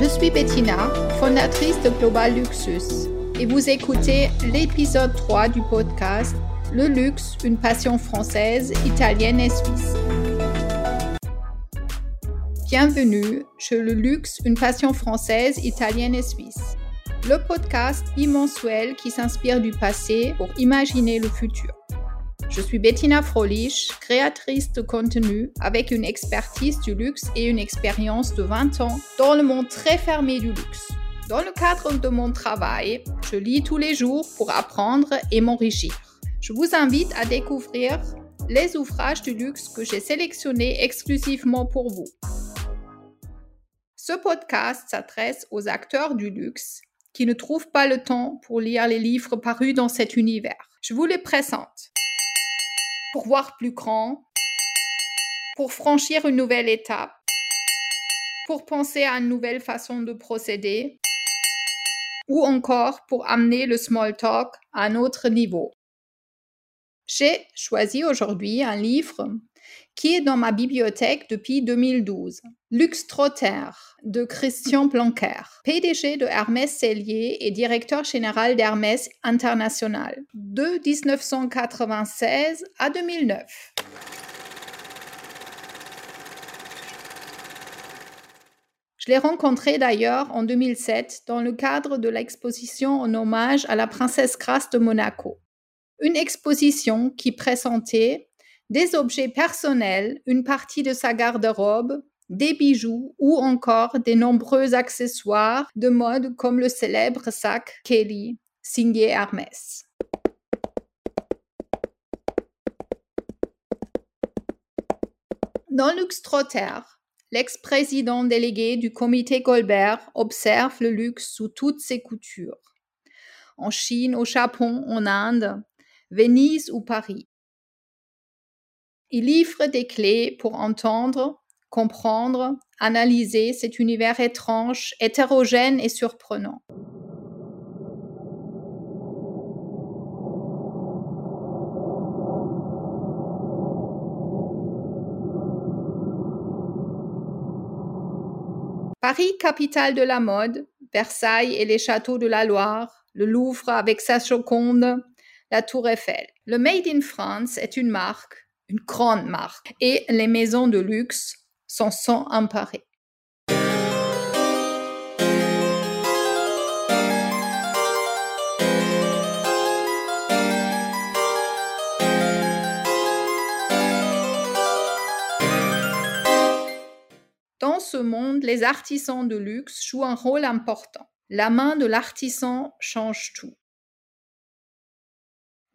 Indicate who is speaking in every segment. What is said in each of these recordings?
Speaker 1: Je suis Bettina, fondatrice de Global Luxus, et vous écoutez l'épisode 3 du podcast Le luxe, une passion française, italienne et suisse. Bienvenue chez Le luxe, une passion française, italienne et suisse. Le podcast bimensuel qui s'inspire du passé pour imaginer le futur. Je suis Bettina Frolich, créatrice de contenu avec une expertise du luxe et une expérience de 20 ans dans le monde très fermé du luxe. Dans le cadre de mon travail, je lis tous les jours pour apprendre et m'enrichir. Je vous invite à découvrir les ouvrages du luxe que j'ai sélectionnés exclusivement pour vous. Ce podcast s'adresse aux acteurs du luxe qui ne trouvent pas le temps pour lire les livres parus dans cet univers. Je vous les présente pour voir plus grand, pour franchir une nouvelle étape, pour penser à une nouvelle façon de procéder, ou encore pour amener le small talk à un autre niveau. J'ai choisi aujourd'hui un livre qui est dans ma bibliothèque depuis 2012. Lux Trotter de Christian Blanquer, PDG de Hermès Cellier et directeur général d'Hermès International de 1996 à 2009. Je l'ai rencontré d'ailleurs en 2007 dans le cadre de l'exposition en hommage à la princesse Grace de Monaco. Une exposition qui présentait des objets personnels, une partie de sa garde-robe, des bijoux ou encore des nombreux accessoires de mode comme le célèbre sac Kelly signé Hermès. Dans Lux Trotter, l'ex-président délégué du comité Colbert observe le luxe sous toutes ses coutures. En Chine, au Japon, en Inde, Venise ou Paris. Il livre des clés pour entendre, comprendre, analyser cet univers étrange, hétérogène et surprenant. Paris, capitale de la mode, Versailles et les châteaux de la Loire, le Louvre avec sa Joconde, la Tour Eiffel. Le Made in France est une marque, une grande marque. Et les maisons de luxe s'en sont emparées. Dans ce monde, les artisans de luxe jouent un rôle important. La main de l'artisan change tout.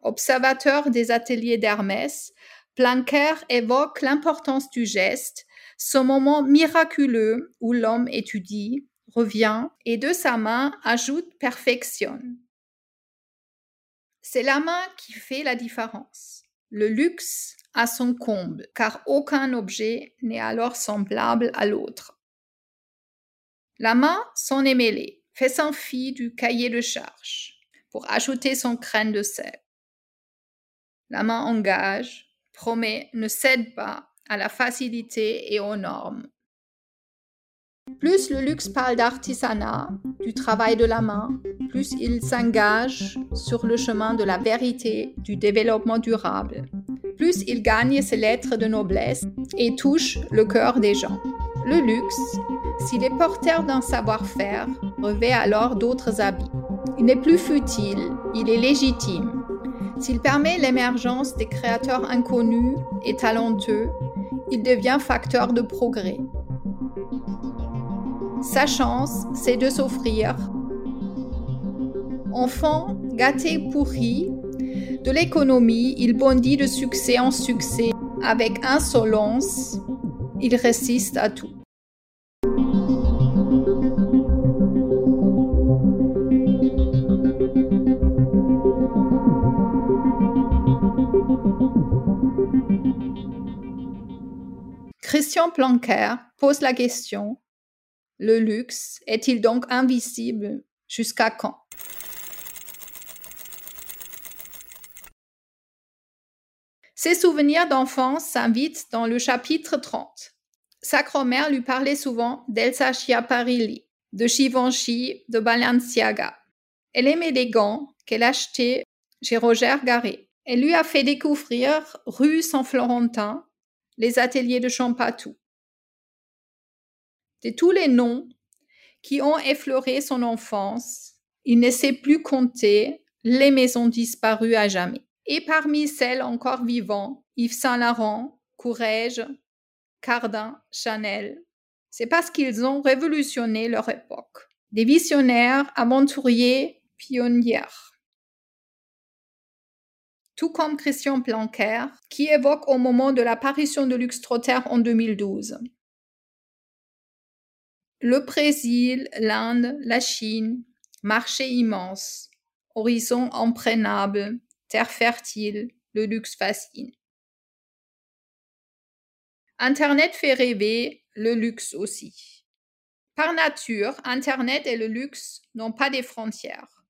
Speaker 1: Observateur des ateliers d'Hermès, Plancker évoque l'importance du geste, ce moment miraculeux où l'homme étudie, revient et de sa main ajoute perfectionne. C'est la main qui fait la différence. Le luxe a son comble, car aucun objet n'est alors semblable à l'autre. La main s'en est mêlée, fait son fi du cahier de charge pour ajouter son crâne de sel. La main engage, promet, ne cède pas à la facilité et aux normes. Plus le luxe parle d'artisanat, du travail de la main, plus il s'engage sur le chemin de la vérité, du développement durable, plus il gagne ses lettres de noblesse et touche le cœur des gens. Le luxe, s'il est porteur d'un savoir-faire, revêt alors d'autres habits. Il n'est plus futile, il est légitime. S'il permet l'émergence des créateurs inconnus et talentueux, il devient facteur de progrès. Sa chance, c'est de s'offrir. Enfant gâté pourri de l'économie, il bondit de succès en succès. Avec insolence, il résiste à tout. Planquer pose la question Le luxe est-il donc invisible Jusqu'à quand? Ses souvenirs d'enfance s'invitent dans le chapitre 30. Sa grand-mère lui parlait souvent d'Elsa Schiaparelli, de Givenchy, de Balenciaga. Elle aimait les gants qu'elle achetait chez Roger Garret. Elle lui a fait découvrir rue Saint-Florentin, les ateliers de Champatou. De tous les noms qui ont effleuré son enfance, il ne sait plus compter les maisons disparues à jamais. Et parmi celles encore vivantes, Yves Saint Laurent, Courrèges, Cardin, Chanel. C'est parce qu'ils ont révolutionné leur époque. Des visionnaires, aventuriers, pionniers. Tout comme Christian Planquer, qui évoque au moment de l'apparition de Lux Trotter en 2012. Le Brésil, l'Inde, la Chine, marché immense, horizon imprenable, terre fertile, le luxe fascine. Internet fait rêver, le luxe aussi. Par nature, Internet et le luxe n'ont pas des frontières.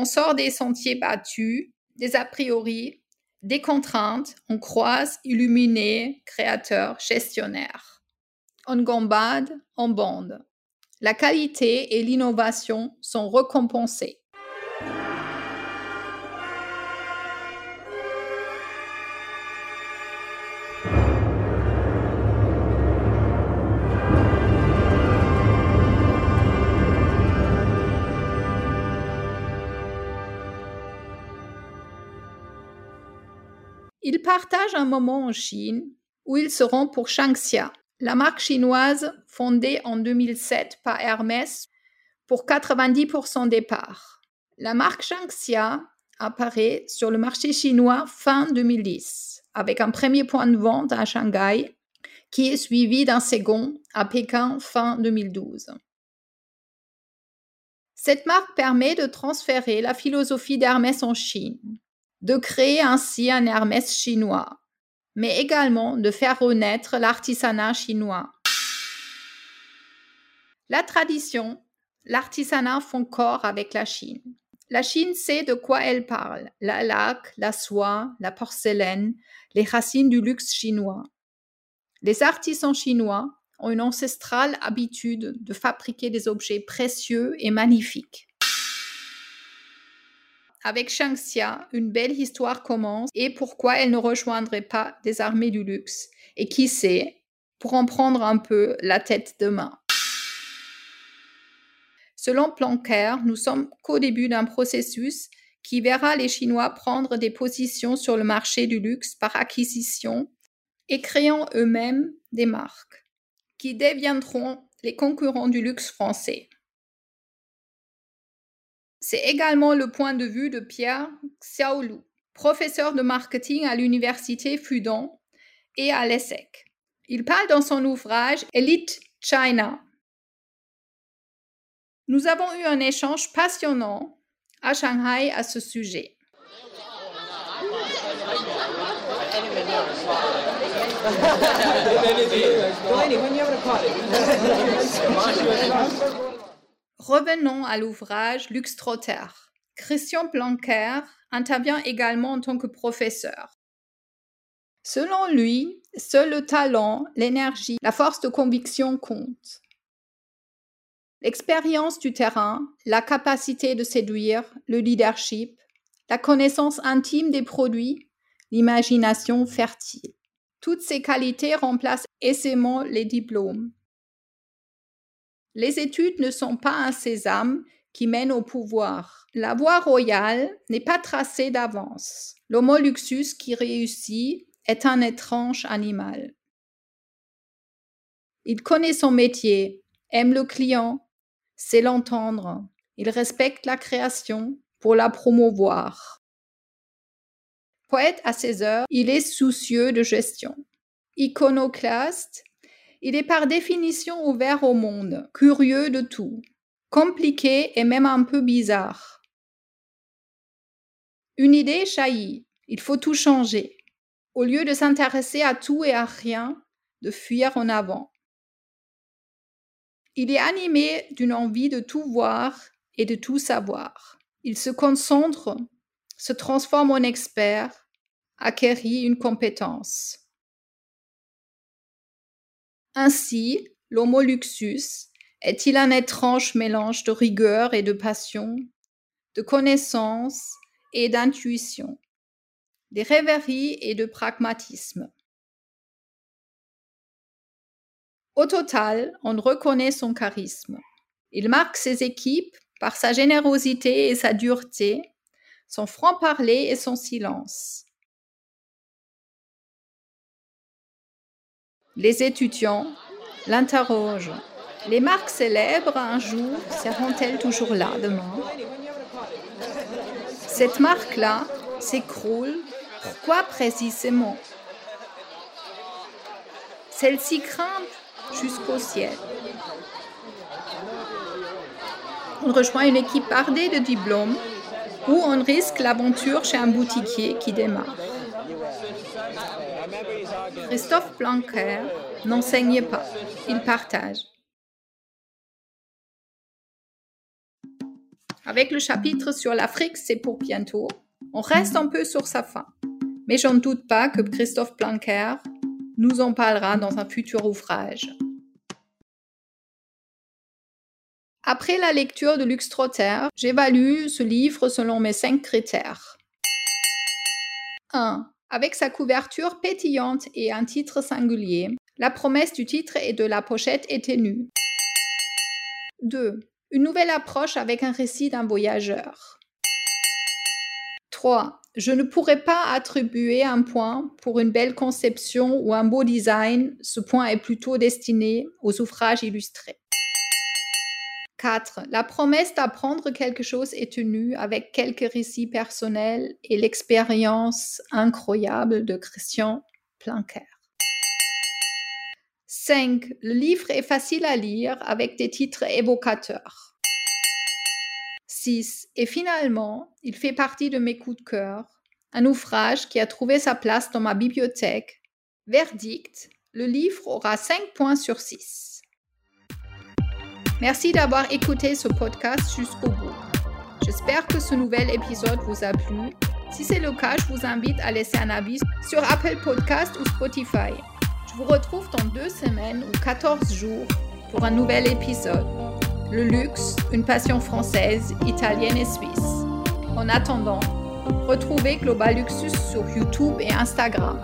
Speaker 1: On sort des sentiers battus, des a priori, des contraintes, on croise illuminés, créateurs, gestionnaires. On gambade, on bande. La qualité et l'innovation sont récompensées. Ils partagent un moment en Chine où ils seront pour Shangxia, la marque chinoise fondée en 2007 par Hermès pour 90% des parts. La marque Shangxia apparaît sur le marché chinois fin 2010 avec un premier point de vente à Shanghai qui est suivi d'un second à Pékin fin 2012. Cette marque permet de transférer la philosophie d'Hermès en Chine de créer ainsi un Hermès chinois, mais également de faire renaître l'artisanat chinois. La tradition, l'artisanat font corps avec la Chine. La Chine sait de quoi elle parle, la laque, la soie, la porcelaine, les racines du luxe chinois. Les artisans chinois ont une ancestrale habitude de fabriquer des objets précieux et magnifiques. Avec Shangxia, une belle histoire commence et pourquoi elle ne rejoindrait pas des armées du luxe. Et qui sait, pour en prendre un peu la tête de main. Selon Plancker, nous sommes qu'au début d'un processus qui verra les Chinois prendre des positions sur le marché du luxe par acquisition et créant eux-mêmes des marques qui deviendront les concurrents du luxe français. C'est également le point de vue de Pierre Xiaolu, professeur de marketing à l'université Fudan et à l'ESSEC. Il parle dans son ouvrage Elite China. Nous avons eu un échange passionnant à Shanghai à ce sujet. Revenons à l'ouvrage Lux Trotter. Christian Blanquer intervient également en tant que professeur. Selon lui, seul le talent, l'énergie, la force de conviction comptent. L'expérience du terrain, la capacité de séduire, le leadership, la connaissance intime des produits, l'imagination fertile. Toutes ces qualités remplacent aisément les diplômes. Les études ne sont pas un sésame qui mène au pouvoir. La voie royale n'est pas tracée d'avance. L'homo luxus qui réussit est un étrange animal. Il connaît son métier, aime le client, sait l'entendre. Il respecte la création pour la promouvoir. Poète à ses heures, il est soucieux de gestion. Iconoclaste, il est par définition ouvert au monde, curieux de tout, compliqué et même un peu bizarre. Une idée jaillit, il faut tout changer. Au lieu de s'intéresser à tout et à rien, de fuir en avant. Il est animé d'une envie de tout voir et de tout savoir. Il se concentre, se transforme en expert, acquérit une compétence. Ainsi, l'homo luxus est-il un étrange mélange de rigueur et de passion, de connaissance et d'intuition, des rêveries et de pragmatisme? Au total, on reconnaît son charisme. Il marque ses équipes par sa générosité et sa dureté, son franc-parler et son silence. Les étudiants l'interrogent. Les marques célèbres un jour seront-elles toujours là demain? Cette marque-là s'écroule. Pourquoi précisément? Celle-ci grimpe jusqu'au ciel. On rejoint une équipe bardée de diplômes où on risque l'aventure chez un boutiquier qui démarre. Christophe Blanquer n'enseigne pas, il partage. Avec le chapitre sur l'Afrique, c'est pour bientôt. On reste un peu sur sa fin. Mais je ne doute pas que Christophe Blanquer nous en parlera dans un futur ouvrage. Après la lecture de Lux Trotter, j'évalue ce livre selon mes cinq critères. 1. Avec sa couverture pétillante et un titre singulier, la promesse du titre et de la pochette est ténue. 2. Une nouvelle approche avec un récit d'un voyageur. 3. Je ne pourrais pas attribuer un point pour une belle conception ou un beau design. Ce point est plutôt destiné aux ouvrages illustrés. 4. La promesse d'apprendre quelque chose est tenue avec quelques récits personnels et l'expérience incroyable de Christian Planker. 5. Le livre est facile à lire avec des titres évocateurs. 6. Et finalement, il fait partie de mes coups de cœur, un ouvrage qui a trouvé sa place dans ma bibliothèque. Verdict, le livre aura 5 points sur 6. Merci d'avoir écouté ce podcast jusqu'au bout. J'espère que ce nouvel épisode vous a plu. Si c'est le cas, je vous invite à laisser un avis sur Apple Podcast ou Spotify. Je vous retrouve dans deux semaines ou 14 jours pour un nouvel épisode le luxe, une passion française, italienne et suisse. En attendant, retrouvez Global Luxus sur YouTube et Instagram.